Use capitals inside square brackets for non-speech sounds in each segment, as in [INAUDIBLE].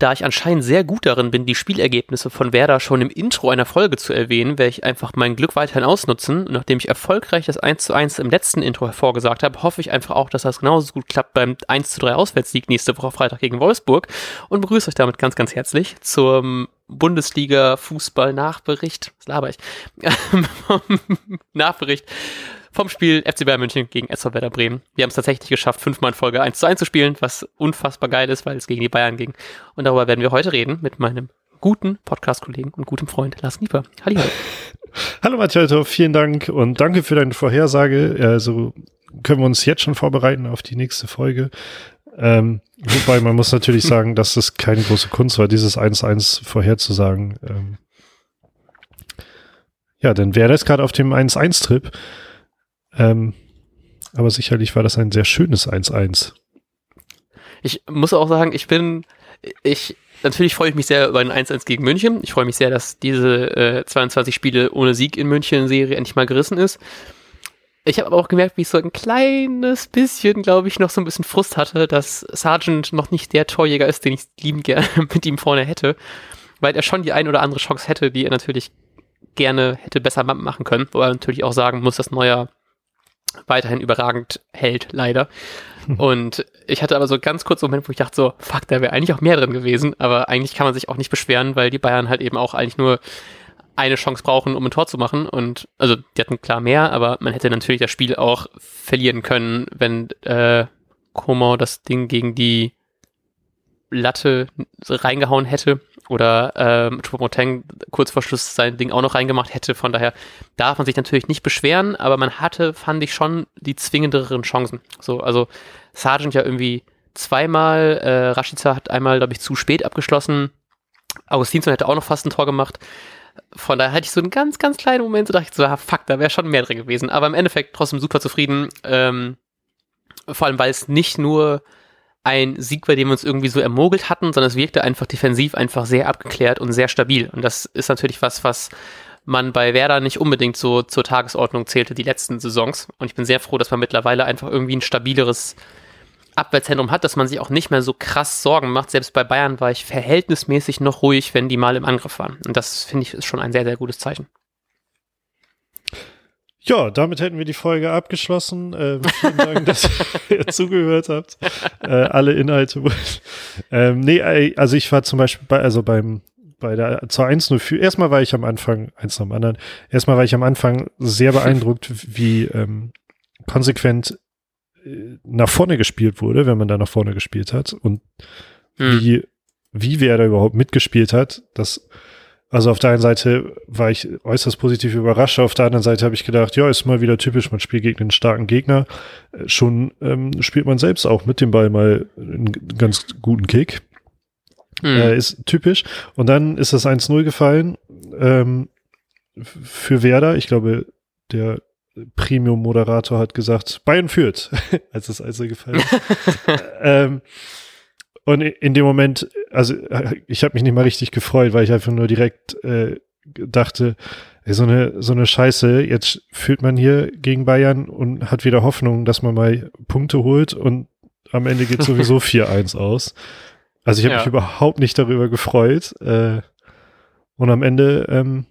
da ich anscheinend sehr gut darin bin, die Spielergebnisse von Werder schon im Intro einer Folge zu erwähnen, werde ich einfach mein Glück weiterhin ausnutzen. Und nachdem ich erfolgreich das 1 zu 1 im letzten Intro hervorgesagt habe, hoffe ich einfach auch, dass das genauso gut klappt beim 1 zu 3 Auswärtssieg nächste Woche Freitag gegen Wolfsburg und begrüße euch damit ganz, ganz herzlich zum Bundesliga-Fußball-Nachbericht. Was laber ich? [LAUGHS] Nachbericht vom Spiel FC Bayern München gegen SV Werder Bremen. Wir haben es tatsächlich geschafft, fünfmal in Folge 1 zu 1 zu spielen, was unfassbar geil ist, weil es gegen die Bayern ging. Und darüber werden wir heute reden mit meinem guten Podcast-Kollegen und gutem Freund Lars Nieper. Halli, hallo. [LAUGHS] Hallo Matthias, vielen Dank und danke für deine Vorhersage. Also können wir uns jetzt schon vorbereiten auf die nächste Folge. Ähm, wobei man muss natürlich [LAUGHS] sagen, dass es keine große Kunst war, dieses 1-1 vorherzusagen. Ähm, ja, denn wer ist gerade auf dem 1-1-Trip? Ähm, aber sicherlich war das ein sehr schönes 1-1. Ich muss auch sagen, ich bin, ich, natürlich freue ich mich sehr über ein 1-1 gegen München. Ich freue mich sehr, dass diese äh, 22 Spiele ohne Sieg in München Serie endlich mal gerissen ist. Ich habe aber auch gemerkt, wie ich so ein kleines bisschen, glaube ich, noch so ein bisschen Frust hatte, dass Sargent noch nicht der Torjäger ist, den ich lieben gerne [LAUGHS] mit ihm vorne hätte, weil er schon die ein oder andere Chance hätte, die er natürlich gerne hätte besser machen können, wo er natürlich auch sagen muss, dass Neuer weiterhin überragend hält, leider. [LAUGHS] Und ich hatte aber so ganz kurz einen Moment, wo ich dachte so, fuck, da wäre eigentlich auch mehr drin gewesen, aber eigentlich kann man sich auch nicht beschweren, weil die Bayern halt eben auch eigentlich nur eine Chance brauchen, um ein Tor zu machen. Und also die hatten klar mehr, aber man hätte natürlich das Spiel auch verlieren können, wenn äh, Como das Ding gegen die Latte reingehauen hätte oder ähm, Choupo-Moteng kurz vor Schluss sein Ding auch noch reingemacht hätte. Von daher darf man sich natürlich nicht beschweren, aber man hatte, fand ich, schon die zwingenderen Chancen. So, also Sargent ja irgendwie zweimal, äh, Rashica hat einmal, glaube ich, zu spät abgeschlossen. Augustinsson hätte auch noch fast ein Tor gemacht. Von daher hatte ich so einen ganz, ganz kleinen Moment, so dachte ich so, ah, fuck, da wäre schon mehr drin gewesen. Aber im Endeffekt trotzdem super zufrieden. Ähm, vor allem, weil es nicht nur ein Sieg war, den wir uns irgendwie so ermogelt hatten, sondern es wirkte einfach defensiv einfach sehr abgeklärt und sehr stabil. Und das ist natürlich was, was man bei Werder nicht unbedingt so zur Tagesordnung zählte die letzten Saisons. Und ich bin sehr froh, dass man mittlerweile einfach irgendwie ein stabileres Abwehrzentrum hat, dass man sich auch nicht mehr so krass Sorgen macht. Selbst bei Bayern war ich verhältnismäßig noch ruhig, wenn die mal im Angriff waren. Und das finde ich ist schon ein sehr, sehr gutes Zeichen. Ja, damit hätten wir die Folge abgeschlossen. Äh, vielen Dank, dass [LAUGHS] ihr zugehört habt. Äh, alle Inhalte. ähm, nee, also ich war zum Beispiel bei, also beim, bei der, zur 1 für, erstmal war ich am Anfang, eins nach dem anderen, erstmal war ich am Anfang sehr beeindruckt, wie ähm, konsequent äh, nach vorne gespielt wurde, wenn man da nach vorne gespielt hat und hm. wie, wie wer da überhaupt mitgespielt hat. Das also auf der einen Seite war ich äußerst positiv überrascht, auf der anderen Seite habe ich gedacht, ja, ist mal wieder typisch, man spielt gegen einen starken Gegner. Äh, schon ähm, spielt man selbst auch mit dem Ball mal einen ganz guten Kick. Mhm. Äh, ist typisch. Und dann ist das 1-0 gefallen ähm, für Werder. Ich glaube, der Premium-Moderator hat gesagt, Bayern führt, [LAUGHS] als das Einzel gefallen ist. [LAUGHS] ähm, und in dem Moment, also ich habe mich nicht mal richtig gefreut, weil ich einfach nur direkt äh, dachte, ey, so eine so eine Scheiße, jetzt führt man hier gegen Bayern und hat wieder Hoffnung, dass man mal Punkte holt und am Ende geht sowieso [LAUGHS] 4-1 aus. Also ich habe ja. mich überhaupt nicht darüber gefreut. Äh, und am Ende ähm,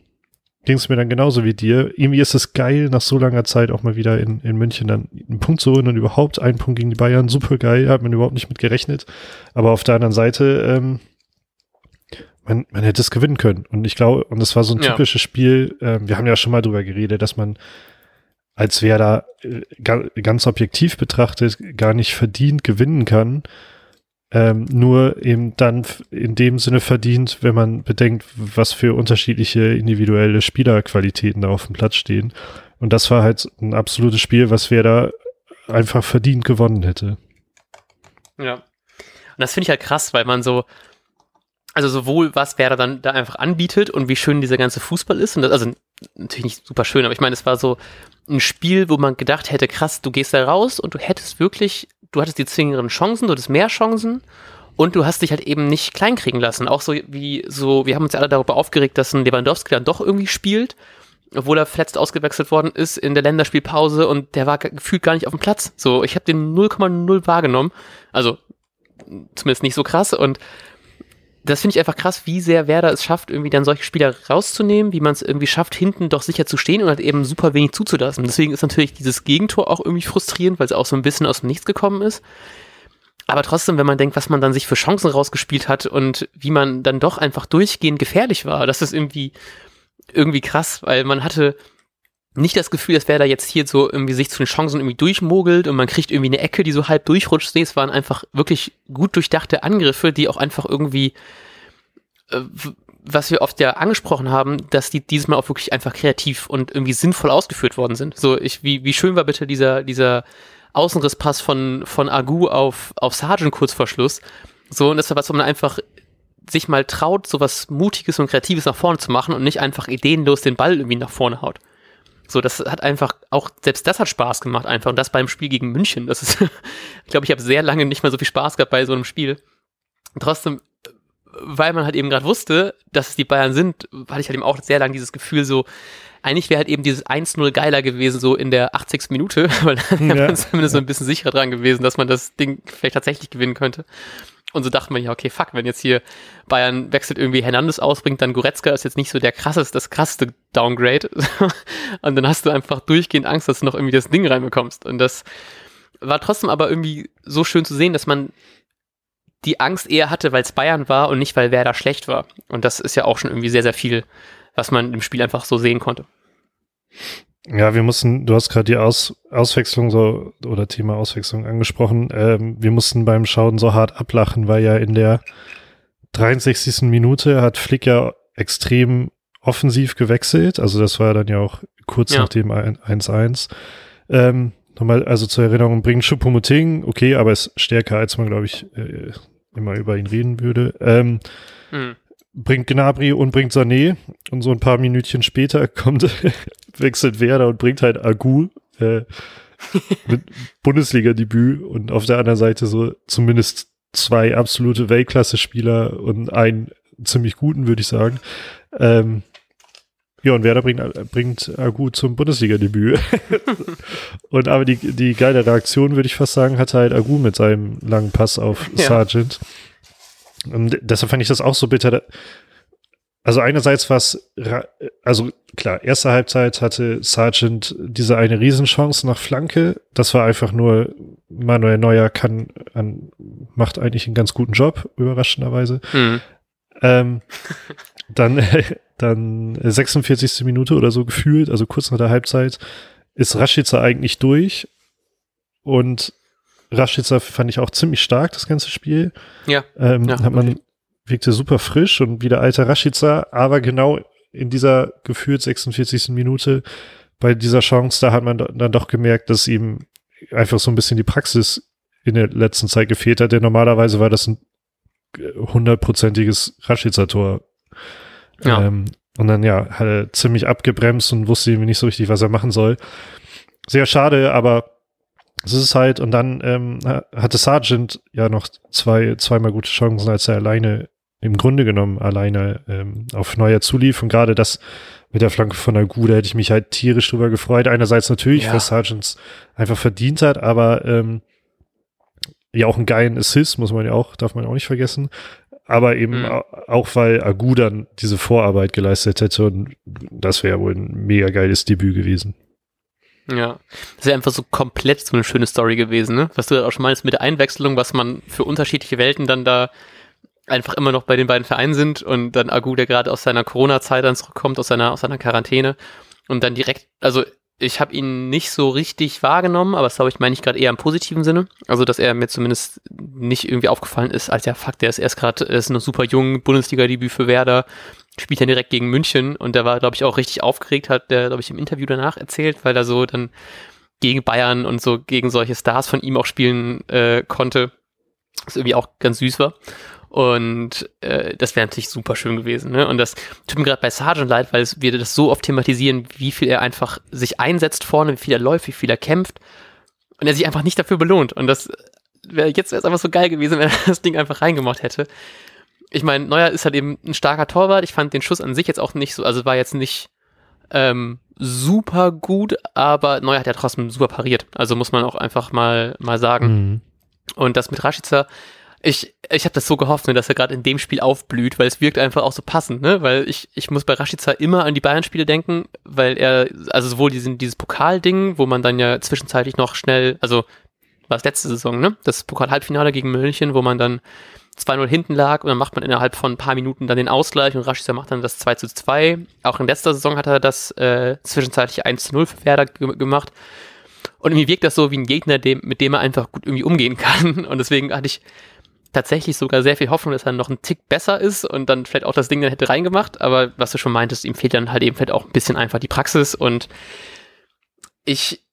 ging es mir dann genauso wie dir. Irgendwie ist es geil, nach so langer Zeit auch mal wieder in, in München dann einen Punkt zu holen und überhaupt einen Punkt gegen die Bayern. Super geil, hat man überhaupt nicht mit gerechnet. Aber auf der anderen Seite, ähm, man, man hätte es gewinnen können. Und ich glaube, und das war so ein ja. typisches Spiel, ähm, wir haben ja schon mal drüber geredet, dass man als wer da äh, ganz objektiv betrachtet gar nicht verdient gewinnen kann ähm, nur eben dann in dem Sinne verdient, wenn man bedenkt, was für unterschiedliche individuelle Spielerqualitäten da auf dem Platz stehen. Und das war halt ein absolutes Spiel, was wer da einfach verdient gewonnen hätte. Ja. Und das finde ich halt krass, weil man so, also sowohl was Werder dann da einfach anbietet und wie schön dieser ganze Fußball ist. Und das, also natürlich nicht super schön, aber ich meine, es war so ein Spiel, wo man gedacht hätte, krass, du gehst da raus und du hättest wirklich du hattest die zwingenden Chancen, du hattest mehr Chancen und du hast dich halt eben nicht kleinkriegen lassen. Auch so wie so, wir haben uns ja alle darüber aufgeregt, dass ein Lewandowski dann doch irgendwie spielt, obwohl er verletzt ausgewechselt worden ist in der Länderspielpause und der war gefühlt gar nicht auf dem Platz. So, ich habe den 0,0 wahrgenommen. Also zumindest nicht so krass und das finde ich einfach krass, wie sehr Werder es schafft, irgendwie dann solche Spieler rauszunehmen, wie man es irgendwie schafft, hinten doch sicher zu stehen und halt eben super wenig zuzulassen. Deswegen ist natürlich dieses Gegentor auch irgendwie frustrierend, weil es auch so ein bisschen aus dem Nichts gekommen ist. Aber trotzdem, wenn man denkt, was man dann sich für Chancen rausgespielt hat und wie man dann doch einfach durchgehend gefährlich war, das ist irgendwie, irgendwie krass, weil man hatte nicht das Gefühl, dass Werder jetzt hier so irgendwie sich zu den Chancen irgendwie durchmogelt und man kriegt irgendwie eine Ecke, die so halb durchrutscht. Nee, es waren einfach wirklich gut durchdachte Angriffe, die auch einfach irgendwie, äh, was wir oft ja angesprochen haben, dass die dieses Mal auch wirklich einfach kreativ und irgendwie sinnvoll ausgeführt worden sind. So, ich, wie, wie schön war bitte dieser, dieser Außenrisspass von, von Agu auf, auf Sargent kurz vor Schluss. So, und das war was, wo man einfach sich mal traut, so was Mutiges und Kreatives nach vorne zu machen und nicht einfach ideenlos den Ball irgendwie nach vorne haut. So, das hat einfach auch, selbst das hat Spaß gemacht einfach. Und das beim Spiel gegen München. Das ist, [LAUGHS] ich glaube, ich habe sehr lange nicht mehr so viel Spaß gehabt bei so einem Spiel. Und trotzdem, weil man halt eben gerade wusste, dass es die Bayern sind, hatte ich halt eben auch sehr lange dieses Gefühl so, eigentlich wäre halt eben dieses 1-0 geiler gewesen, so in der 80. Minute, [LAUGHS] weil dann ja. [LAUGHS] wäre man zumindest so ein bisschen sicherer dran gewesen, dass man das Ding vielleicht tatsächlich gewinnen könnte. Und so dachte man ja, okay, fuck, wenn jetzt hier Bayern wechselt irgendwie Hernandez ausbringt, dann Goretzka ist jetzt nicht so der krasseste, das krasseste Downgrade. [LAUGHS] und dann hast du einfach durchgehend Angst, dass du noch irgendwie das Ding reinbekommst. Und das war trotzdem aber irgendwie so schön zu sehen, dass man die Angst eher hatte, weil es Bayern war und nicht, weil Werder schlecht war. Und das ist ja auch schon irgendwie sehr, sehr viel, was man im Spiel einfach so sehen konnte. Ja, wir mussten, du hast gerade die Aus, Auswechslung so oder Thema Auswechslung angesprochen. Ähm, wir mussten beim Schauen so hart ablachen, weil ja in der 63. Minute hat Flick ja extrem offensiv gewechselt. Also das war dann ja auch kurz ja. nach dem 1-1. Ähm, nochmal, also zur Erinnerung, bringt Choupo-Moting, okay, aber ist stärker, als man, glaube ich, äh, immer über ihn reden würde. Ähm, mhm bringt Gnabry und bringt Sané und so ein paar Minütchen später [LAUGHS] kommt, wechselt Werder und bringt halt Agu äh, [LAUGHS] mit Bundesliga-Debüt und auf der anderen Seite so zumindest zwei absolute Weltklasse-Spieler und einen ziemlich guten, würde ich sagen. Ähm, ja, und Werder bringt, bringt Agu zum Bundesliga-Debüt. [LAUGHS] und aber die, die geile Reaktion, würde ich fast sagen, hatte halt Agu mit seinem langen Pass auf ja. Und deshalb fand ich das auch so bitter. Also einerseits war es, also klar, erste Halbzeit hatte Sargent diese eine Riesenchance nach Flanke. Das war einfach nur, Manuel Neuer kann, an, macht eigentlich einen ganz guten Job, überraschenderweise. Mhm. Ähm, [LAUGHS] dann, [LAUGHS] dann 46. Minute oder so gefühlt, also kurz nach der Halbzeit, ist Rashica eigentlich durch und Rashica fand ich auch ziemlich stark, das ganze Spiel. Ja. Ähm, ja hat man, wirkte super frisch und wie der alte Rashica, aber genau in dieser gefühlt 46. Minute bei dieser Chance, da hat man dann doch gemerkt, dass ihm einfach so ein bisschen die Praxis in der letzten Zeit gefehlt hat, denn normalerweise war das ein hundertprozentiges Rashica-Tor. Ja. Ähm, und dann ja, hat er ziemlich abgebremst und wusste irgendwie nicht so richtig, was er machen soll. Sehr schade, aber das ist halt, und dann ähm, hatte Sargent ja noch zwei, zweimal gute Chancen, als er alleine, im Grunde genommen alleine ähm, auf Neuer zulief. Und gerade das mit der Flanke von Agu, da hätte ich mich halt tierisch drüber gefreut. Einerseits natürlich, ja. was Sargent einfach verdient hat, aber ähm, ja auch einen geilen Assist, muss man ja auch, darf man auch nicht vergessen. Aber eben mhm. auch, weil Agu dann diese Vorarbeit geleistet hätte und das wäre wohl ein mega geiles Debüt gewesen. Ja, das wäre einfach so komplett so eine schöne Story gewesen, ne? Was du auch schon meinst mit der Einwechslung, was man für unterschiedliche Welten dann da einfach immer noch bei den beiden Vereinen sind und dann Agu, der gerade aus seiner Corona-Zeit dann zurückkommt, aus seiner, aus seiner Quarantäne und dann direkt, also ich habe ihn nicht so richtig wahrgenommen, aber das glaube ich meine ich gerade eher im positiven Sinne. Also, dass er mir zumindest nicht irgendwie aufgefallen ist, als ja, fuck, der ist erst gerade, ist noch super jung, Bundesliga-Debüt für Werder, spielt ja direkt gegen München und der war, glaube ich, auch richtig aufgeregt, hat der, glaube ich, im Interview danach erzählt, weil er so dann gegen Bayern und so gegen solche Stars von ihm auch spielen äh, konnte. Was irgendwie auch ganz süß war. Und äh, das wäre natürlich super schön gewesen. Ne? Und das tut mir gerade bei Sargent leid, weil wir das so oft thematisieren, wie viel er einfach sich einsetzt vorne, wie viel er läuft, wie viel er kämpft. Und er sich einfach nicht dafür belohnt. Und das wäre jetzt wäre es einfach so geil gewesen, wenn er [LAUGHS] das Ding einfach reingemacht hätte ich meine, Neuer ist halt eben ein starker Torwart. Ich fand den Schuss an sich jetzt auch nicht so, also war jetzt nicht ähm, super gut, aber Neuer hat ja trotzdem super pariert. Also muss man auch einfach mal, mal sagen. Mhm. Und das mit Rashica Ich, ich habe das so gehofft, ne, dass er gerade in dem Spiel aufblüht, weil es wirkt einfach auch so passend, ne? Weil ich, ich muss bei Rashica immer an die Bayern-Spiele denken, weil er, also sowohl diesen, dieses Pokalding, wo man dann ja zwischenzeitlich noch schnell, also war es letzte Saison, ne? Das Pokal-Halbfinale gegen München, wo man dann 2-0 hinten lag und dann macht man innerhalb von ein paar Minuten dann den Ausgleich und Rashica macht dann das 2 zu 2. Auch in letzter Saison hat er das äh, zwischenzeitlich 1 zu 0 für Werder gemacht. Und irgendwie wirkt das so wie ein Gegner, dem, mit dem er einfach gut irgendwie umgehen kann. [LAUGHS] Und deswegen hatte ich tatsächlich sogar sehr viel Hoffnung, dass er noch ein Tick besser ist und dann vielleicht auch das Ding dann hätte reingemacht. Aber was du schon meintest, ihm fehlt dann halt eben vielleicht auch ein bisschen einfach die Praxis und ich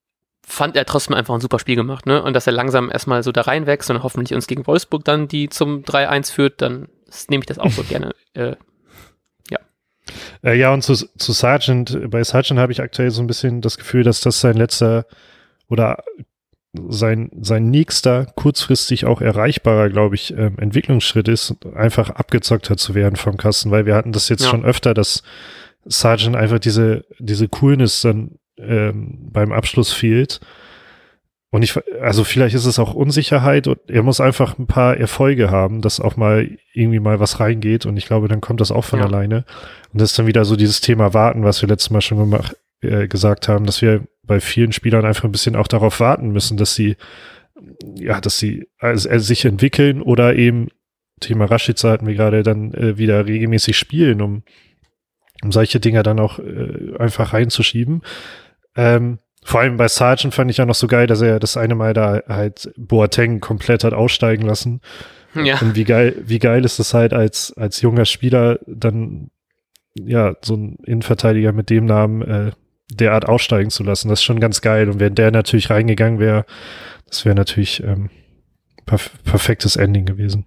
fand er trotzdem einfach ein super Spiel gemacht, ne? Und dass er langsam erstmal so da reinwächst und hoffentlich uns gegen Wolfsburg dann die zum 3-1 führt, dann nehme ich das auch so [LAUGHS] gerne. Äh, ja. Äh, ja, und zu, zu Sargent, bei Sargent habe ich aktuell so ein bisschen das Gefühl, dass das sein letzter oder sein, sein nächster, kurzfristig auch erreichbarer, glaube ich, ähm, Entwicklungsschritt ist, einfach abgezockter zu werden vom Kasten, weil wir hatten das jetzt ja. schon öfter, dass Sargent einfach diese, diese Coolness dann ähm, beim Abschluss fehlt. Und ich, also vielleicht ist es auch Unsicherheit und er muss einfach ein paar Erfolge haben, dass auch mal irgendwie mal was reingeht und ich glaube, dann kommt das auch von ja. alleine. Und das ist dann wieder so dieses Thema Warten, was wir letztes Mal schon gemacht, äh, gesagt haben, dass wir bei vielen Spielern einfach ein bisschen auch darauf warten müssen, dass sie, ja, dass sie also, äh, sich entwickeln oder eben, Thema Rashica hatten wir gerade dann äh, wieder regelmäßig spielen, um, um solche Dinger dann auch äh, einfach reinzuschieben. Ähm, vor allem bei Sargent fand ich ja noch so geil, dass er das eine Mal da halt Boateng komplett hat aussteigen lassen. Ja. Und wie geil, wie geil ist es halt als, als junger Spieler dann, ja, so ein Innenverteidiger mit dem Namen äh, derart aussteigen zu lassen. Das ist schon ganz geil. Und wenn der natürlich reingegangen wäre, das wäre natürlich ähm, perf perfektes Ending gewesen.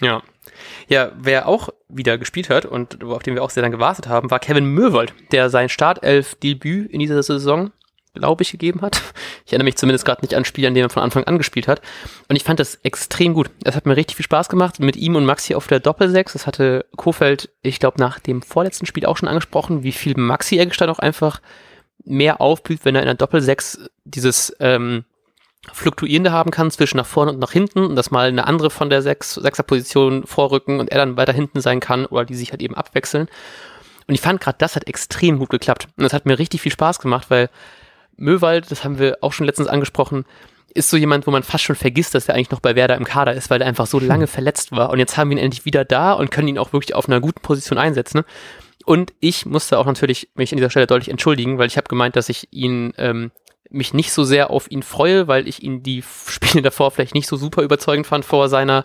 Ja. Ja, wer auch wieder gespielt hat und auf den wir auch sehr lange gewartet haben, war Kevin Möwold, der sein Startelf-Debüt in dieser Saison glaube ich, gegeben hat. Ich erinnere mich zumindest gerade nicht an Spiele, an denen er von Anfang an gespielt hat. Und ich fand das extrem gut. Es hat mir richtig viel Spaß gemacht mit ihm und Maxi auf der Doppelsechs. Das hatte Kofeld, ich glaube, nach dem vorletzten Spiel auch schon angesprochen, wie viel Maxi Eggestein auch einfach mehr aufblüht, wenn er in der Doppelsechs dieses ähm, Fluktuierende haben kann zwischen nach vorne und nach hinten und dass mal eine andere von der Sechs, Sechser-Position vorrücken und er dann weiter hinten sein kann oder die sich halt eben abwechseln. Und ich fand gerade, das hat extrem gut geklappt. Und das hat mir richtig viel Spaß gemacht, weil Möwald, das haben wir auch schon letztens angesprochen, ist so jemand, wo man fast schon vergisst, dass er eigentlich noch bei Werder im Kader ist, weil er einfach so hm. lange verletzt war. Und jetzt haben wir ihn endlich wieder da und können ihn auch wirklich auf einer guten Position einsetzen. Und ich musste auch natürlich mich an dieser Stelle deutlich entschuldigen, weil ich habe gemeint, dass ich ihn ähm, mich nicht so sehr auf ihn freue, weil ich ihn die Spiele davor vielleicht nicht so super überzeugend fand vor seiner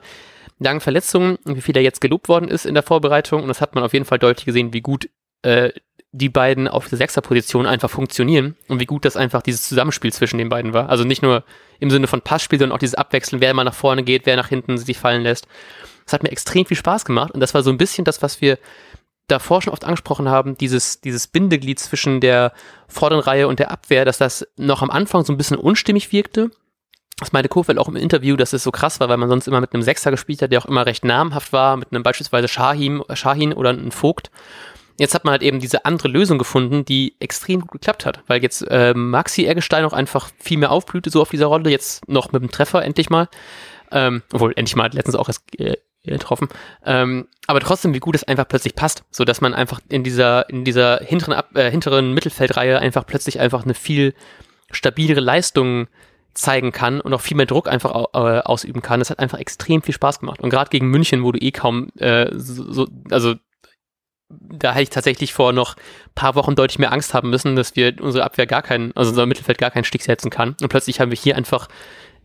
langen Verletzung und wie viel er jetzt gelobt worden ist in der Vorbereitung. Und das hat man auf jeden Fall deutlich gesehen, wie gut äh, die beiden auf der Sechserposition einfach funktionieren und wie gut das einfach dieses Zusammenspiel zwischen den beiden war. Also nicht nur im Sinne von Passspiel, sondern auch dieses Abwechseln, wer mal nach vorne geht, wer nach hinten sich fallen lässt. Das hat mir extrem viel Spaß gemacht und das war so ein bisschen das, was wir davor schon oft angesprochen haben, dieses, dieses Bindeglied zwischen der vorderen Reihe und der Abwehr, dass das noch am Anfang so ein bisschen unstimmig wirkte. Das meinte Kofeld auch im Interview, dass es so krass war, weil man sonst immer mit einem Sechser gespielt hat, der auch immer recht namhaft war, mit einem beispielsweise Shahin, Shahin oder einem Vogt. Jetzt hat man halt eben diese andere Lösung gefunden, die extrem gut geklappt hat, weil jetzt äh, Maxi Eggestein auch einfach viel mehr aufblühte so auf dieser Rolle, jetzt noch mit dem Treffer endlich mal. Ähm, obwohl, endlich mal, letztens auch erst äh, getroffen. Ähm, aber trotzdem, wie gut es einfach plötzlich passt, so dass man einfach in dieser, in dieser hinteren, Ab äh, hinteren Mittelfeldreihe einfach plötzlich einfach eine viel stabilere Leistung zeigen kann und auch viel mehr Druck einfach äh, ausüben kann. Das hat einfach extrem viel Spaß gemacht. Und gerade gegen München, wo du eh kaum äh, so, so, also da hätte ich tatsächlich vor noch paar Wochen deutlich mehr Angst haben müssen, dass wir unsere Abwehr gar keinen, also unser Mittelfeld gar keinen Stich setzen kann. Und plötzlich haben wir hier einfach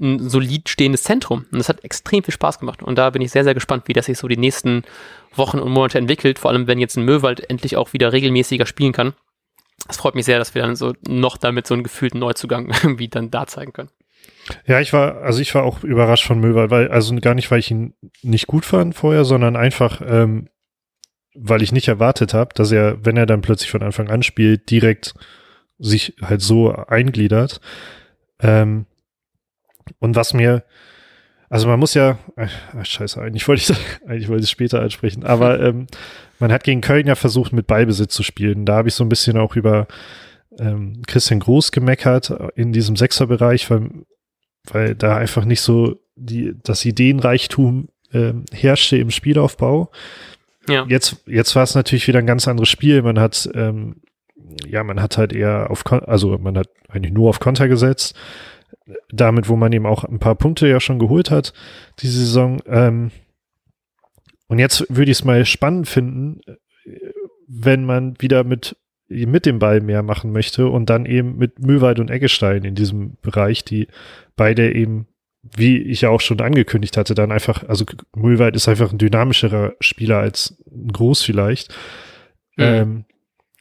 ein solid stehendes Zentrum. Und das hat extrem viel Spaß gemacht. Und da bin ich sehr, sehr gespannt, wie das sich so die nächsten Wochen und Monate entwickelt. Vor allem, wenn jetzt ein Möwald endlich auch wieder regelmäßiger spielen kann. Es freut mich sehr, dass wir dann so noch damit so einen gefühlten Neuzugang [LAUGHS] irgendwie dann da zeigen können. Ja, ich war, also ich war auch überrascht von Möwald, weil, also gar nicht, weil ich ihn nicht gut fand vorher, sondern einfach, ähm, weil ich nicht erwartet habe, dass er, wenn er dann plötzlich von Anfang an spielt, direkt sich halt so eingliedert. Ähm, und was mir, also man muss ja, ach, scheiße, eigentlich wollte ich [LAUGHS] eigentlich wollte ich es später ansprechen, aber [LAUGHS] ähm, man hat gegen Köln ja versucht, mit Ballbesitz zu spielen. Da habe ich so ein bisschen auch über ähm, Christian Groß gemeckert in diesem Sechserbereich, weil weil da einfach nicht so die, das Ideenreichtum ähm, herrschte im Spielaufbau. Ja. Jetzt, jetzt war es natürlich wieder ein ganz anderes Spiel. Man hat, ähm, ja, man hat halt eher auf, also man hat eigentlich nur auf Konter gesetzt. Damit, wo man eben auch ein paar Punkte ja schon geholt hat, diese Saison. Ähm, und jetzt würde ich es mal spannend finden, wenn man wieder mit, mit dem Ball mehr machen möchte und dann eben mit Mühlwald und Eggestein in diesem Bereich, die beide eben wie ich ja auch schon angekündigt hatte, dann einfach, also Müllwald ist einfach ein dynamischerer Spieler als ein Groß vielleicht. Mhm. Ähm,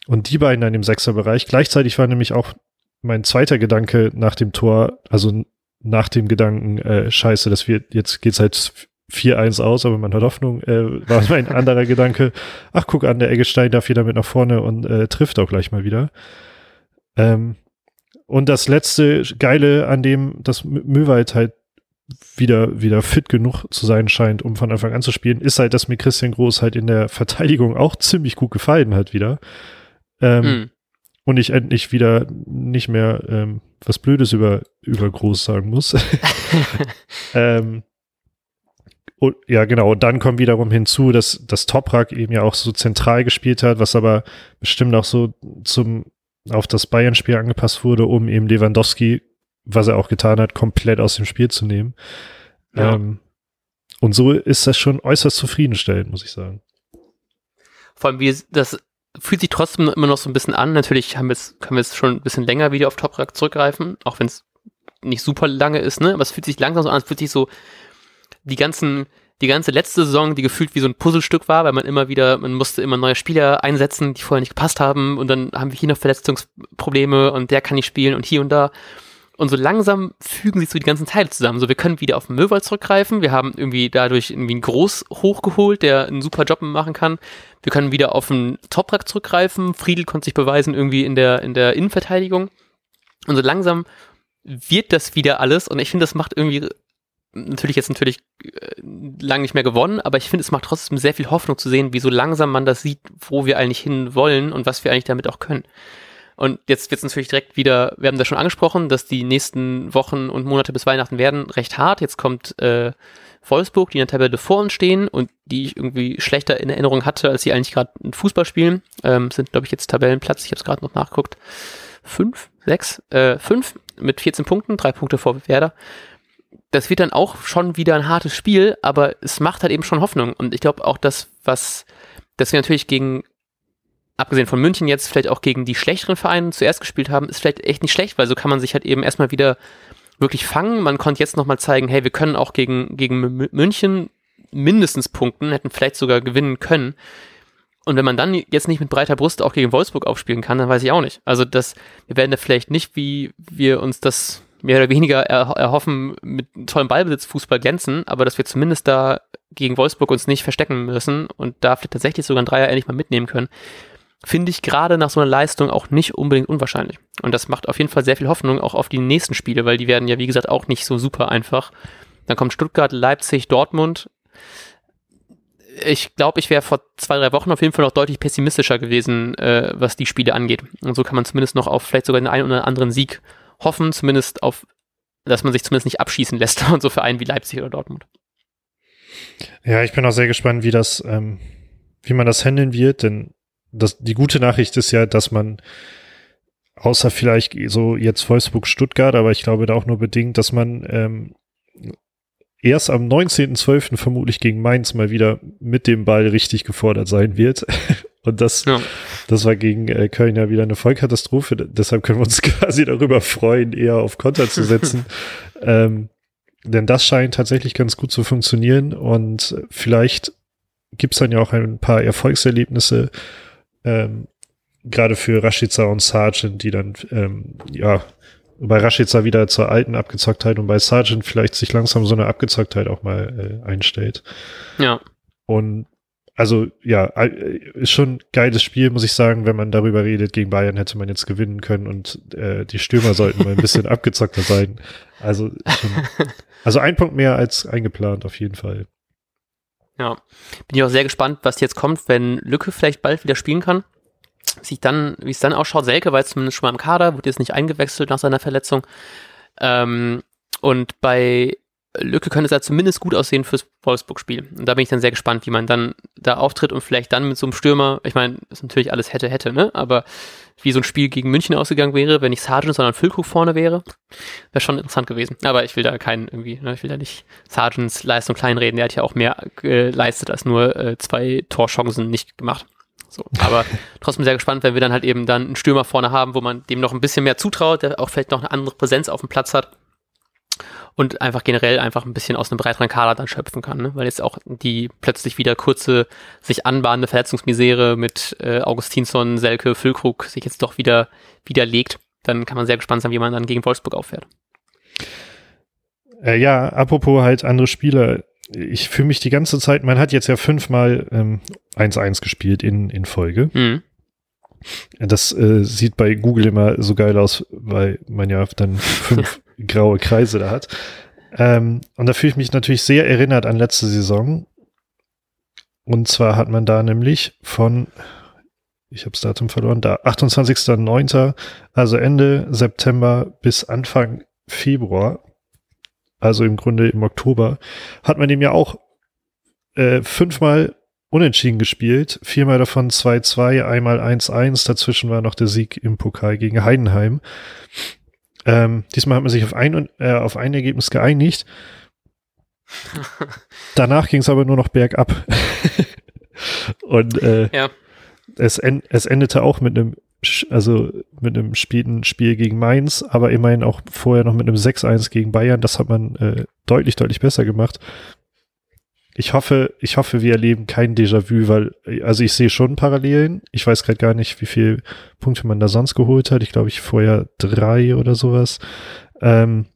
und die beiden dann im Sechserbereich. Gleichzeitig war nämlich auch mein zweiter Gedanke nach dem Tor, also nach dem Gedanken, äh, scheiße, das wird, jetzt geht's halt 4-1 aus, aber man hat Hoffnung, äh, war [LAUGHS] mein anderer Gedanke, ach guck an, der Eggestein darf wieder mit nach vorne und äh, trifft auch gleich mal wieder. Ähm, und das letzte Geile an dem, dass Möwald halt wieder, wieder fit genug zu sein scheint, um von Anfang an zu spielen, ist halt, dass mir Christian Groß halt in der Verteidigung auch ziemlich gut gefallen hat wieder. Ähm, hm. Und ich endlich wieder nicht mehr ähm, was Blödes über, über Groß sagen muss. [LAUGHS] [LAUGHS] ähm, und, ja, genau. Und dann kommt wiederum hinzu, dass das Toprak eben ja auch so zentral gespielt hat, was aber bestimmt auch so zum auf das Bayern-Spiel angepasst wurde, um eben Lewandowski was er auch getan hat, komplett aus dem Spiel zu nehmen. Ja. Ähm, und so ist das schon äußerst zufriedenstellend, muss ich sagen. Vor allem, wie das fühlt sich trotzdem immer noch so ein bisschen an. Natürlich haben wir's, können wir es schon ein bisschen länger wieder auf Toprak zurückgreifen, auch wenn es nicht super lange ist, ne? Aber es fühlt sich langsam so an, es fühlt sich so die ganzen, die ganze letzte Saison, die gefühlt wie so ein Puzzlestück war, weil man immer wieder, man musste immer neue Spieler einsetzen, die vorher nicht gepasst haben und dann haben wir hier noch Verletzungsprobleme und der kann nicht spielen und hier und da. Und so langsam fügen sich so die ganzen Teile zusammen. So, wir können wieder auf den Möwald zurückgreifen. Wir haben irgendwie dadurch irgendwie einen Groß hochgeholt, der einen super Job machen kann. Wir können wieder auf den Toprak zurückgreifen. Friedel konnte sich beweisen irgendwie in der, in der Innenverteidigung. Und so langsam wird das wieder alles. Und ich finde, das macht irgendwie natürlich jetzt natürlich äh, lang nicht mehr gewonnen, aber ich finde, es macht trotzdem sehr viel Hoffnung zu sehen, wie so langsam man das sieht, wo wir eigentlich hin wollen und was wir eigentlich damit auch können. Und jetzt wird es natürlich direkt wieder, wir haben das schon angesprochen, dass die nächsten Wochen und Monate bis Weihnachten werden recht hart. Jetzt kommt äh, Wolfsburg, die in der Tabelle vor uns stehen und die ich irgendwie schlechter in Erinnerung hatte, als sie eigentlich gerade Fußball spielen. Ähm, sind, glaube ich, jetzt Tabellenplatz, ich habe es gerade noch nachgeguckt. Fünf, sechs, äh, fünf mit 14 Punkten, drei Punkte vor Werder. Das wird dann auch schon wieder ein hartes Spiel, aber es macht halt eben schon Hoffnung. Und ich glaube auch, dass was, dass wir natürlich gegen abgesehen von München jetzt vielleicht auch gegen die schlechteren Vereine zuerst gespielt haben, ist vielleicht echt nicht schlecht, weil so kann man sich halt eben erstmal wieder wirklich fangen. Man konnte jetzt nochmal zeigen, hey, wir können auch gegen, gegen München mindestens punkten, hätten vielleicht sogar gewinnen können. Und wenn man dann jetzt nicht mit breiter Brust auch gegen Wolfsburg aufspielen kann, dann weiß ich auch nicht. Also das, wir werden da vielleicht nicht, wie wir uns das mehr oder weniger erhoffen, mit tollem Ballbesitz Fußball glänzen, aber dass wir zumindest da gegen Wolfsburg uns nicht verstecken müssen und da vielleicht tatsächlich sogar ein Dreier endlich mal mitnehmen können finde ich gerade nach so einer Leistung auch nicht unbedingt unwahrscheinlich. Und das macht auf jeden Fall sehr viel Hoffnung auch auf die nächsten Spiele, weil die werden ja, wie gesagt, auch nicht so super einfach. Dann kommt Stuttgart, Leipzig, Dortmund. Ich glaube, ich wäre vor zwei, drei Wochen auf jeden Fall noch deutlich pessimistischer gewesen, äh, was die Spiele angeht. Und so kann man zumindest noch auf vielleicht sogar den einen oder anderen Sieg hoffen, zumindest auf, dass man sich zumindest nicht abschießen lässt [LAUGHS] und so Vereinen wie Leipzig oder Dortmund. Ja, ich bin auch sehr gespannt, wie das, ähm, wie man das handeln wird, denn das, die gute Nachricht ist ja, dass man außer vielleicht so jetzt Wolfsburg, Stuttgart, aber ich glaube da auch nur bedingt, dass man ähm, erst am 19.12. vermutlich gegen Mainz mal wieder mit dem Ball richtig gefordert sein wird. [LAUGHS] Und das, ja. das war gegen äh, Köln ja wieder eine Vollkatastrophe. Deshalb können wir uns [LAUGHS] quasi darüber freuen, eher auf Konter zu setzen. [LAUGHS] ähm, denn das scheint tatsächlich ganz gut zu funktionieren. Und vielleicht gibt's dann ja auch ein paar Erfolgserlebnisse, ähm, gerade für Rashica und Sargent, die dann, ähm, ja, bei Rashica wieder zur alten Abgezocktheit und bei Sargent vielleicht sich langsam so eine Abgezocktheit auch mal äh, einstellt. Ja. Und also ja, äh, ist schon ein geiles Spiel, muss ich sagen, wenn man darüber redet, gegen Bayern hätte man jetzt gewinnen können und äh, die Stürmer sollten mal ein bisschen [LAUGHS] abgezockter sein. Also, schon, also ein Punkt mehr als eingeplant, auf jeden Fall. Ja, bin ich auch sehr gespannt, was jetzt kommt, wenn Lücke vielleicht bald wieder spielen kann. Sich dann, wie es dann ausschaut, Selke war jetzt zumindest schon mal im Kader, wurde jetzt nicht eingewechselt nach seiner Verletzung. Ähm, und bei Lücke könnte es ja zumindest gut aussehen fürs Wolfsburg-Spiel. Und da bin ich dann sehr gespannt, wie man dann da auftritt und vielleicht dann mit so einem Stürmer, ich meine, ist natürlich alles hätte, hätte, ne? Aber wie so ein Spiel gegen München ausgegangen wäre, wenn nicht Sargent, sondern Füllkrug vorne wäre, wäre schon interessant gewesen. Aber ich will da keinen irgendwie, ne? ich will da nicht Sargents Leistung kleinreden. Der hat ja auch mehr geleistet als nur äh, zwei Torchancen nicht gemacht. So, aber [LAUGHS] trotzdem sehr gespannt, wenn wir dann halt eben dann einen Stürmer vorne haben, wo man dem noch ein bisschen mehr zutraut, der auch vielleicht noch eine andere Präsenz auf dem Platz hat und einfach generell einfach ein bisschen aus einem breiteren Kader dann schöpfen kann, ne? weil jetzt auch die plötzlich wieder kurze, sich anbahnende Verletzungsmisere mit äh, Augustinsson, Selke, Füllkrug sich jetzt doch wieder widerlegt, dann kann man sehr gespannt sein, wie man dann gegen Wolfsburg auffährt. Äh, ja, apropos halt andere Spieler, ich fühle mich die ganze Zeit, man hat jetzt ja fünfmal 1-1 ähm, gespielt in, in Folge. Mhm. Das äh, sieht bei Google immer so geil aus, weil man ja dann fünf [LAUGHS] graue Kreise da hat. Ähm, und da fühle ich mich natürlich sehr erinnert an letzte Saison. Und zwar hat man da nämlich von, ich habe das Datum verloren, da 28.09., also Ende September bis Anfang Februar, also im Grunde im Oktober, hat man ihm ja auch äh, fünfmal unentschieden gespielt, viermal davon 2-2, einmal 1-1, dazwischen war noch der Sieg im Pokal gegen Heidenheim. Ähm, diesmal hat man sich auf ein, äh, auf ein Ergebnis geeinigt. [LAUGHS] Danach ging es aber nur noch bergab. [LAUGHS] Und äh, ja. es, en es endete auch mit einem, also mit einem späten Spiel gegen Mainz, aber immerhin auch vorher noch mit einem 6-1 gegen Bayern. Das hat man äh, deutlich, deutlich besser gemacht ich hoffe, ich hoffe, wir erleben kein Déjà-vu, weil, also ich sehe schon Parallelen. Ich weiß gerade gar nicht, wie viel Punkte man da sonst geholt hat. Ich glaube, ich vorher drei oder sowas. Ähm,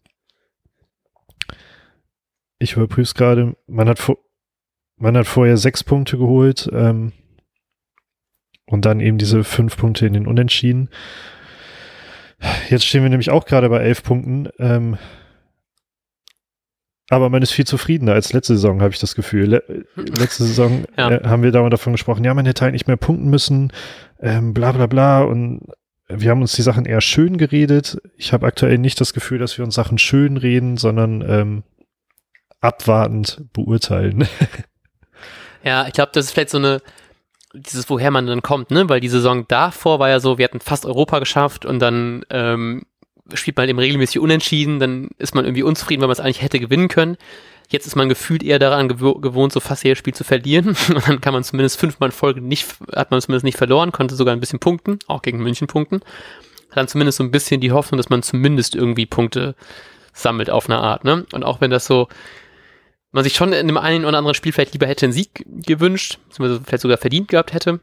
ich überprüfe es gerade. Man hat, man hat vorher sechs Punkte geholt ähm, und dann eben diese fünf Punkte in den Unentschieden. Jetzt stehen wir nämlich auch gerade bei elf Punkten. Ähm, aber man ist viel zufriedener als letzte Saison, habe ich das Gefühl. Le letzte Saison [LAUGHS] ja. äh, haben wir dauernd davon gesprochen, ja, man hätte eigentlich mehr punkten müssen, ähm, bla bla bla. Und wir haben uns die Sachen eher schön geredet. Ich habe aktuell nicht das Gefühl, dass wir uns Sachen schön reden, sondern ähm, abwartend beurteilen. [LAUGHS] ja, ich glaube, das ist vielleicht so eine, dieses, woher man dann kommt, ne? Weil die Saison davor war ja so, wir hatten fast Europa geschafft und dann ähm, spielt man eben regelmäßig unentschieden, dann ist man irgendwie unzufrieden, weil man es eigentlich hätte gewinnen können. Jetzt ist man gefühlt eher daran gew gewohnt, so fast jedes Spiel zu verlieren. [LAUGHS] Und dann kann man zumindest fünfmal in Folge nicht, hat man zumindest nicht verloren, konnte sogar ein bisschen punkten, auch gegen München punkten. Hat dann zumindest so ein bisschen die Hoffnung, dass man zumindest irgendwie Punkte sammelt auf eine Art, ne? Und auch wenn das so, man sich schon in dem einen oder anderen Spiel vielleicht lieber hätte einen Sieg gewünscht, vielleicht sogar verdient gehabt hätte,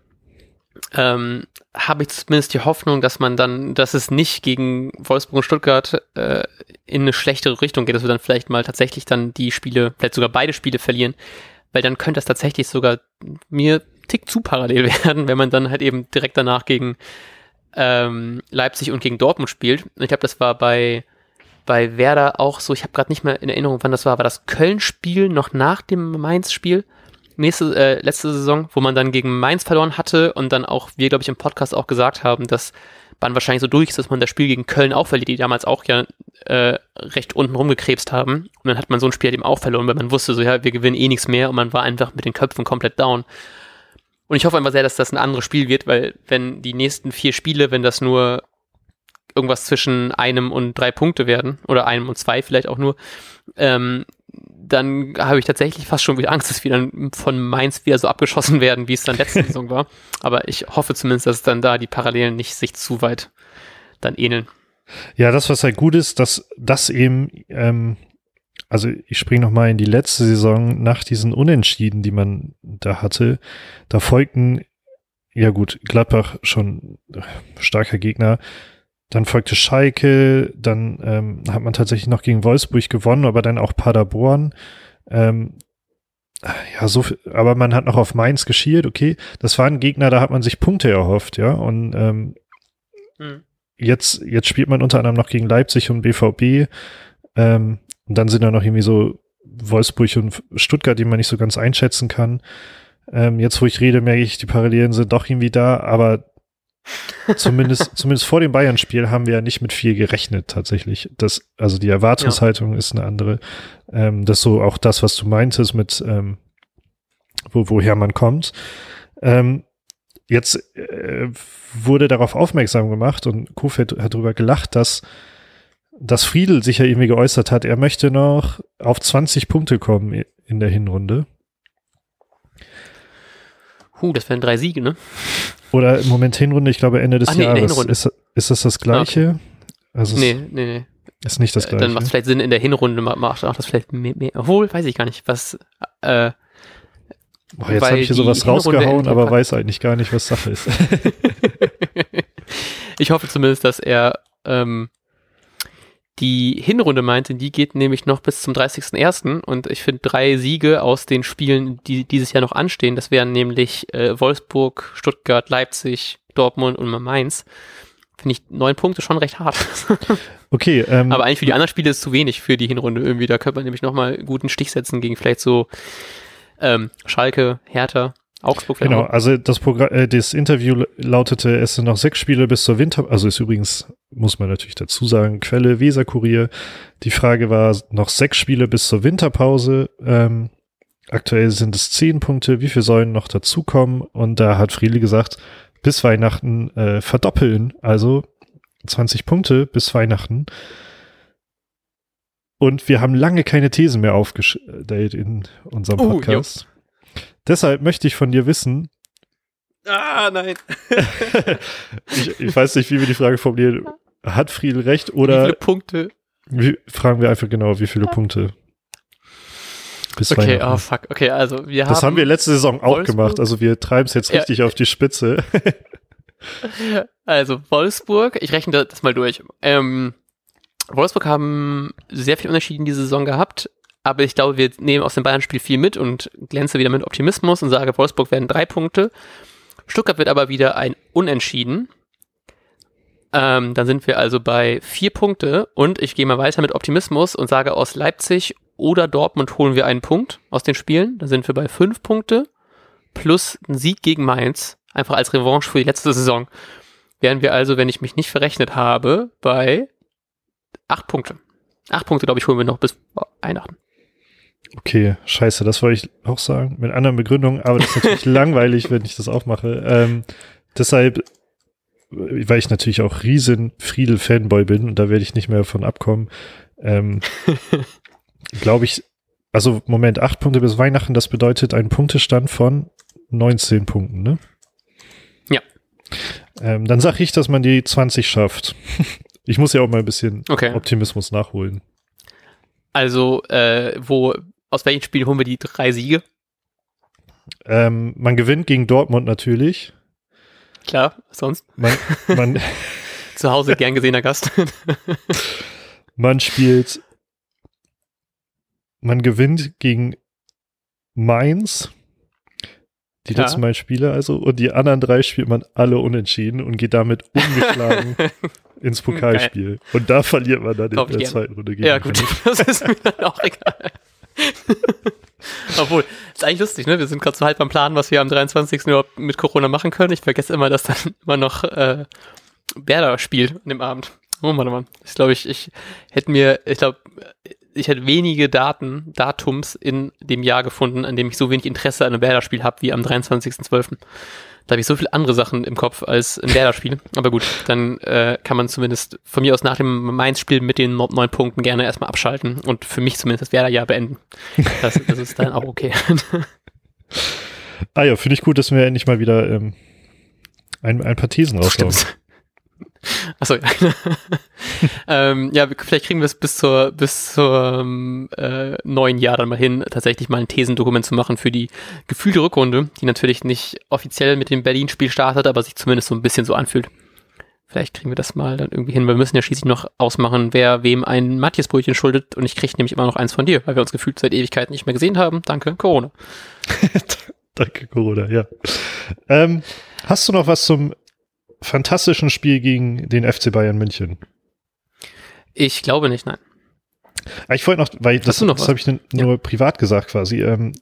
ähm, habe ich zumindest die Hoffnung, dass man dann, dass es nicht gegen Wolfsburg und Stuttgart äh, in eine schlechtere Richtung geht, dass wir dann vielleicht mal tatsächlich dann die Spiele, vielleicht sogar beide Spiele verlieren, weil dann könnte das tatsächlich sogar mir tick zu parallel [LAUGHS] werden, wenn man dann halt eben direkt danach gegen ähm, Leipzig und gegen Dortmund spielt. Ich glaube, das war bei bei Werder auch so, ich habe gerade nicht mehr in Erinnerung, wann das war, war das Köln-Spiel noch nach dem Mainz-Spiel? Nächste, äh, letzte Saison, wo man dann gegen Mainz verloren hatte und dann auch, wir glaube ich im Podcast auch gesagt haben, dass man wahrscheinlich so durch ist, dass man das Spiel gegen Köln auch verliert, die damals auch ja äh, recht unten rumgekrebst haben. Und dann hat man so ein Spiel eben auch verloren, weil man wusste so, ja, wir gewinnen eh nichts mehr und man war einfach mit den Köpfen komplett down. Und ich hoffe einfach sehr, dass das ein anderes Spiel wird, weil wenn die nächsten vier Spiele, wenn das nur irgendwas zwischen einem und drei Punkte werden, oder einem und zwei vielleicht auch nur, ähm, dann habe ich tatsächlich fast schon wieder Angst, dass wir dann von Mainz wieder so abgeschossen werden, wie es dann letzte [LAUGHS] Saison war. Aber ich hoffe zumindest, dass dann da die Parallelen nicht sich zu weit dann ähneln. Ja, das, was halt gut ist, dass das eben, ähm, also ich springe nochmal in die letzte Saison nach diesen Unentschieden, die man da hatte. Da folgten, ja gut, Gladbach schon starker Gegner, dann folgte Schalke, dann ähm, hat man tatsächlich noch gegen Wolfsburg gewonnen, aber dann auch Paderborn. Ähm, ja, so viel, aber man hat noch auf Mainz geschielt, okay. Das waren Gegner, da hat man sich Punkte erhofft, ja. Und ähm, hm. jetzt, jetzt spielt man unter anderem noch gegen Leipzig und BVB. Ähm, und dann sind da noch irgendwie so Wolfsburg und Stuttgart, die man nicht so ganz einschätzen kann. Ähm, jetzt, wo ich rede, merke ich, die Parallelen sind doch irgendwie da, aber zumindest, zumindest vor dem Bayern-Spiel haben wir ja nicht mit viel gerechnet tatsächlich. Das, also die Erwartungshaltung ja. ist eine andere. Ähm, das ist so auch das, was du meintest mit ähm, wo, woher man kommt. Ähm, jetzt äh, wurde darauf aufmerksam gemacht und Kofeld hat darüber gelacht, dass dass Friedel sich ja irgendwie geäußert hat, er möchte noch auf 20 Punkte kommen in der Hinrunde. Huh, das wären drei Siege, ne? Oder im Moment Hinrunde, ich glaube Ende des Ach, nee, Jahres. Ist, ist das das Gleiche? Okay. Also nee, nee, nee. Ist nicht das äh, Gleiche. Dann macht es vielleicht Sinn, in der Hinrunde macht, macht das vielleicht mehr, mehr. Obwohl, weiß ich gar nicht, was. Äh, Boah, jetzt habe ich hier sowas rausgehauen, aber weiß eigentlich gar nicht, was Sache ist. [LAUGHS] ich hoffe zumindest, dass er ähm, die Hinrunde meinte, die geht nämlich noch bis zum 30.01. Und ich finde drei Siege aus den Spielen, die dieses Jahr noch anstehen, das wären nämlich äh, Wolfsburg, Stuttgart, Leipzig, Dortmund und Mainz. Finde ich neun Punkte schon recht hart. [LAUGHS] okay. Ähm, Aber eigentlich für die anderen Spiele ist es zu wenig für die Hinrunde irgendwie. Da könnte man nämlich nochmal guten Stich setzen gegen vielleicht so ähm, Schalke, Hertha. Augsburg Genau, also das Programm, äh, das Interview lautete, es sind noch sechs Spiele bis zur Winter, also ist übrigens, muss man natürlich dazu sagen, Quelle Weserkurier. Die Frage war, noch sechs Spiele bis zur Winterpause. Ähm, aktuell sind es zehn Punkte, wie viel sollen noch dazukommen? Und da hat Friedli gesagt, bis Weihnachten äh, verdoppeln, also 20 Punkte bis Weihnachten. Und wir haben lange keine Thesen mehr aufgestellt in unserem uh, Podcast. Uh, Deshalb möchte ich von dir wissen. Ah, nein. [LAUGHS] ich, ich, weiß nicht, wie wir die Frage formulieren. Hat Friedel recht oder. Wie viele Punkte? Wie, fragen wir einfach genau, wie viele Punkte. Bis okay, oh fuck. Okay, also wir haben. Das haben wir letzte Saison auch Wolfsburg. gemacht. Also wir treiben es jetzt richtig ja. auf die Spitze. [LAUGHS] also Wolfsburg, ich rechne das mal durch. Ähm, Wolfsburg haben sehr viel Unterschied in dieser Saison gehabt. Aber ich glaube, wir nehmen aus dem Bayern-Spiel viel mit und glänze wieder mit Optimismus und sage, Wolfsburg werden drei Punkte. Stuttgart wird aber wieder ein Unentschieden. Ähm, dann sind wir also bei vier Punkte und ich gehe mal weiter mit Optimismus und sage, aus Leipzig oder Dortmund holen wir einen Punkt aus den Spielen. Dann sind wir bei fünf Punkte plus ein Sieg gegen Mainz, einfach als Revanche für die letzte Saison. Wären wir also, wenn ich mich nicht verrechnet habe, bei acht Punkte. Acht Punkte, glaube ich, holen wir noch bis Weihnachten. Okay, scheiße, das wollte ich auch sagen, mit anderen Begründungen, aber das ist natürlich [LAUGHS] langweilig, wenn ich das aufmache. Ähm, deshalb, weil ich natürlich auch riesen Friedel-Fanboy bin und da werde ich nicht mehr von abkommen, ähm, [LAUGHS] glaube ich, also Moment, acht Punkte bis Weihnachten, das bedeutet einen Punktestand von 19 Punkten, ne? Ja. Ähm, dann sage ich, dass man die 20 schafft. ich muss ja auch mal ein bisschen okay. Optimismus nachholen. Also, äh, wo aus welchem Spiel holen wir die drei Siege? Ähm, man gewinnt gegen Dortmund natürlich. Klar, sonst? Man, man [LAUGHS] [LAUGHS] Zu Hause gern gesehener Gast. [LAUGHS] man spielt, man gewinnt gegen Mainz, die ja. letzten beiden Spiele also, und die anderen drei spielt man alle unentschieden und geht damit ungeschlagen ins Pokalspiel. Geil. Und da verliert man dann Glaub in der zweiten Runde gegen Ja, gut, das ist mir dann auch egal. [LAUGHS] Obwohl, ist eigentlich lustig, ne? Wir sind gerade so halb am Plan, was wir am 23. überhaupt mit Corona machen können. Ich vergesse immer, dass dann [LAUGHS] immer noch äh, Berda spielt an dem Abend. Oh Mann, oh Mann. Ich glaube, ich, ich hätte mir, ich glaube, ich hätte wenige Daten, Datums in dem Jahr gefunden, an dem ich so wenig Interesse an einem Werder-Spiel habe wie am 23.12. Da habe ich so viele andere Sachen im Kopf als ein Werder-Spiel. [LAUGHS] Aber gut, dann äh, kann man zumindest von mir aus nach dem Mainz-Spiel mit den neun Punkten gerne erstmal abschalten und für mich zumindest das Werder-Jahr beenden. Das, das ist dann auch okay. [LAUGHS] ah ja, finde ich gut, dass wir endlich mal wieder ähm, ein, ein paar Thesen raushauen. Stimmt. Achso, ja. [LAUGHS] ähm, ja, vielleicht kriegen wir es bis zur bis zum äh, neuen Jahr dann mal hin, tatsächlich mal ein Thesendokument zu machen für die gefühlte Rückrunde, die natürlich nicht offiziell mit dem Berlin-Spiel startet, aber sich zumindest so ein bisschen so anfühlt. Vielleicht kriegen wir das mal dann irgendwie hin. Wir müssen ja schließlich noch ausmachen, wer wem ein Matthias-Brötchen schuldet. Und ich kriege nämlich immer noch eins von dir, weil wir uns gefühlt seit Ewigkeiten nicht mehr gesehen haben. Danke, Corona. [LAUGHS] Danke, Corona, ja. Ähm, hast du noch was zum fantastischen Spiel gegen den FC Bayern München? Ich glaube nicht, nein. Ah, ich wollte noch, weil das, das habe ich nur ja. privat gesagt quasi. Ähm,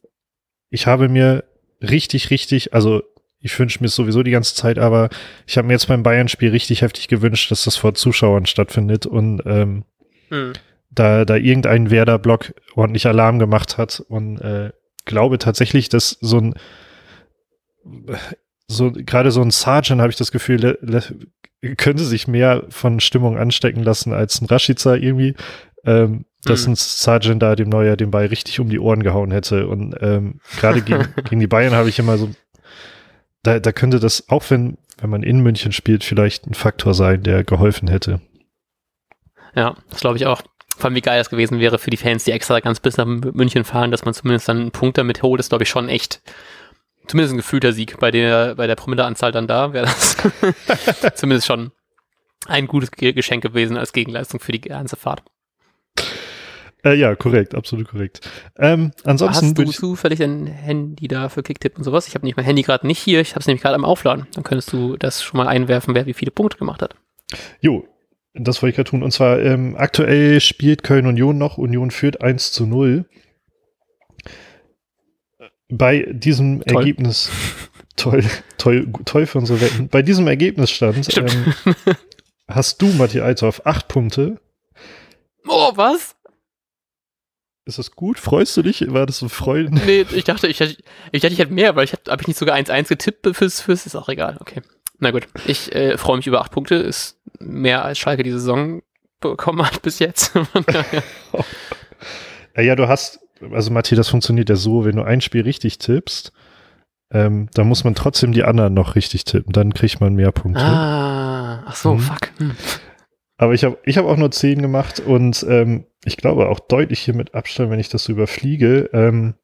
ich habe mir richtig, richtig, also ich wünsche mir sowieso die ganze Zeit, aber ich habe mir jetzt beim Bayern-Spiel richtig heftig gewünscht, dass das vor Zuschauern stattfindet und ähm, hm. da, da irgendein Werder-Block ordentlich Alarm gemacht hat und äh, glaube tatsächlich, dass so ein so gerade so ein Sergeant habe ich das Gefühl, könnte sich mehr von Stimmung anstecken lassen als ein Rashica irgendwie. Ähm, dass mhm. ein Sergeant da dem Neuer den Ball richtig um die Ohren gehauen hätte. Und ähm, gerade gegen, [LAUGHS] gegen die Bayern habe ich immer so, da, da könnte das, auch wenn, wenn man in München spielt, vielleicht ein Faktor sein, der geholfen hätte. Ja, das glaube ich auch. Vor allem, wie geil das gewesen wäre für die Fans, die extra ganz bis nach München fahren, dass man zumindest dann einen Punkt damit holt, ist, glaube ich, schon echt zumindest ein gefühlter Sieg. Bei der, bei der Promilleanzahl dann da wäre das [LAUGHS] zumindest schon ein gutes Geschenk gewesen als Gegenleistung für die ganze Fahrt. Äh, ja, korrekt, absolut korrekt. Ähm, ansonsten Hast du zufällig dein Handy da für Kicktipp und sowas? Ich habe nicht mein Handy gerade nicht hier, ich habe es nämlich gerade am Aufladen. Dann könntest du das schon mal einwerfen, wer wie viele Punkte gemacht hat. Jo, das wollte ich gerade tun. Und zwar ähm, aktuell spielt Köln Union noch. Union führt 1 zu 0. Bei diesem toll. Ergebnis, toll, toll, toll für unsere Wetten. Bei diesem Ergebnisstand ähm, hast du, Matthias Althoff, acht Punkte. Oh, was? Ist das gut? Freust du dich? War das so Freude? Nee, ich dachte, ich, hätte, ich dachte, ich hätte mehr, weil ich habe hab ich nicht sogar 1-1 getippt fürs, fürs, ist auch egal, okay. Na gut, ich äh, freue mich über acht Punkte, ist mehr als Schalke die Saison bekommen hat bis jetzt. [LAUGHS] ja, ja, du hast, also Matthias, das funktioniert ja so, wenn du ein Spiel richtig tippst, ähm, dann muss man trotzdem die anderen noch richtig tippen, dann kriegt man mehr Punkte. Ah, ach so, mhm. fuck. Hm. Aber ich habe ich hab auch nur 10 gemacht und ähm, ich glaube auch deutlich hier mit Abstand, wenn ich das so überfliege. Ähm,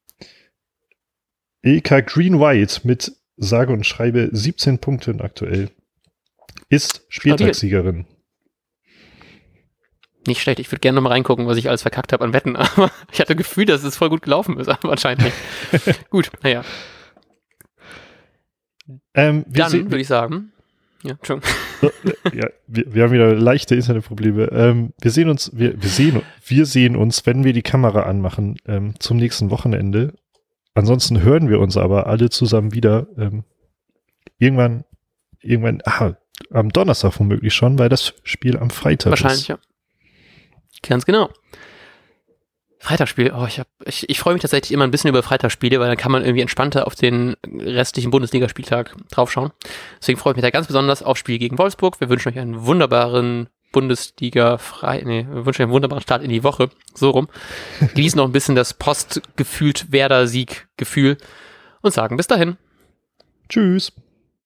EK Green White mit sage und schreibe 17 Punkten aktuell ist Spieltagssiegerin. Nicht schlecht, ich würde gerne nochmal reingucken, was ich alles verkackt habe an Wetten, [LAUGHS] aber ich hatte Gefühl, dass es voll gut gelaufen ist, aber anscheinend nicht. [LAUGHS] gut, naja. Ähm, Dann würde ich sagen, ja, schon. ja, wir, wir, haben wieder leichte Internetprobleme. Ähm, wir sehen uns, wir, wir, sehen, wir sehen uns, wenn wir die Kamera anmachen, ähm, zum nächsten Wochenende. Ansonsten hören wir uns aber alle zusammen wieder. Ähm, irgendwann, irgendwann, ah, am Donnerstag womöglich schon, weil das Spiel am Freitag Wahrscheinlich, ist. Wahrscheinlich, ja. Ganz genau. Freitagsspiel, oh, ich, hab, ich, ich freue mich tatsächlich immer ein bisschen über Freitagsspiele, weil dann kann man irgendwie entspannter auf den restlichen Bundesligaspieltag draufschauen. Deswegen freue ich mich da ganz besonders auf Spiel gegen Wolfsburg. Wir wünschen euch einen wunderbaren Bundesliga frei, nee, wir wünschen euch einen wunderbaren Start in die Woche. So rum. [LAUGHS] Genießen noch ein bisschen das postgefühlt Werder-Sieg-Gefühl und sagen bis dahin. Tschüss.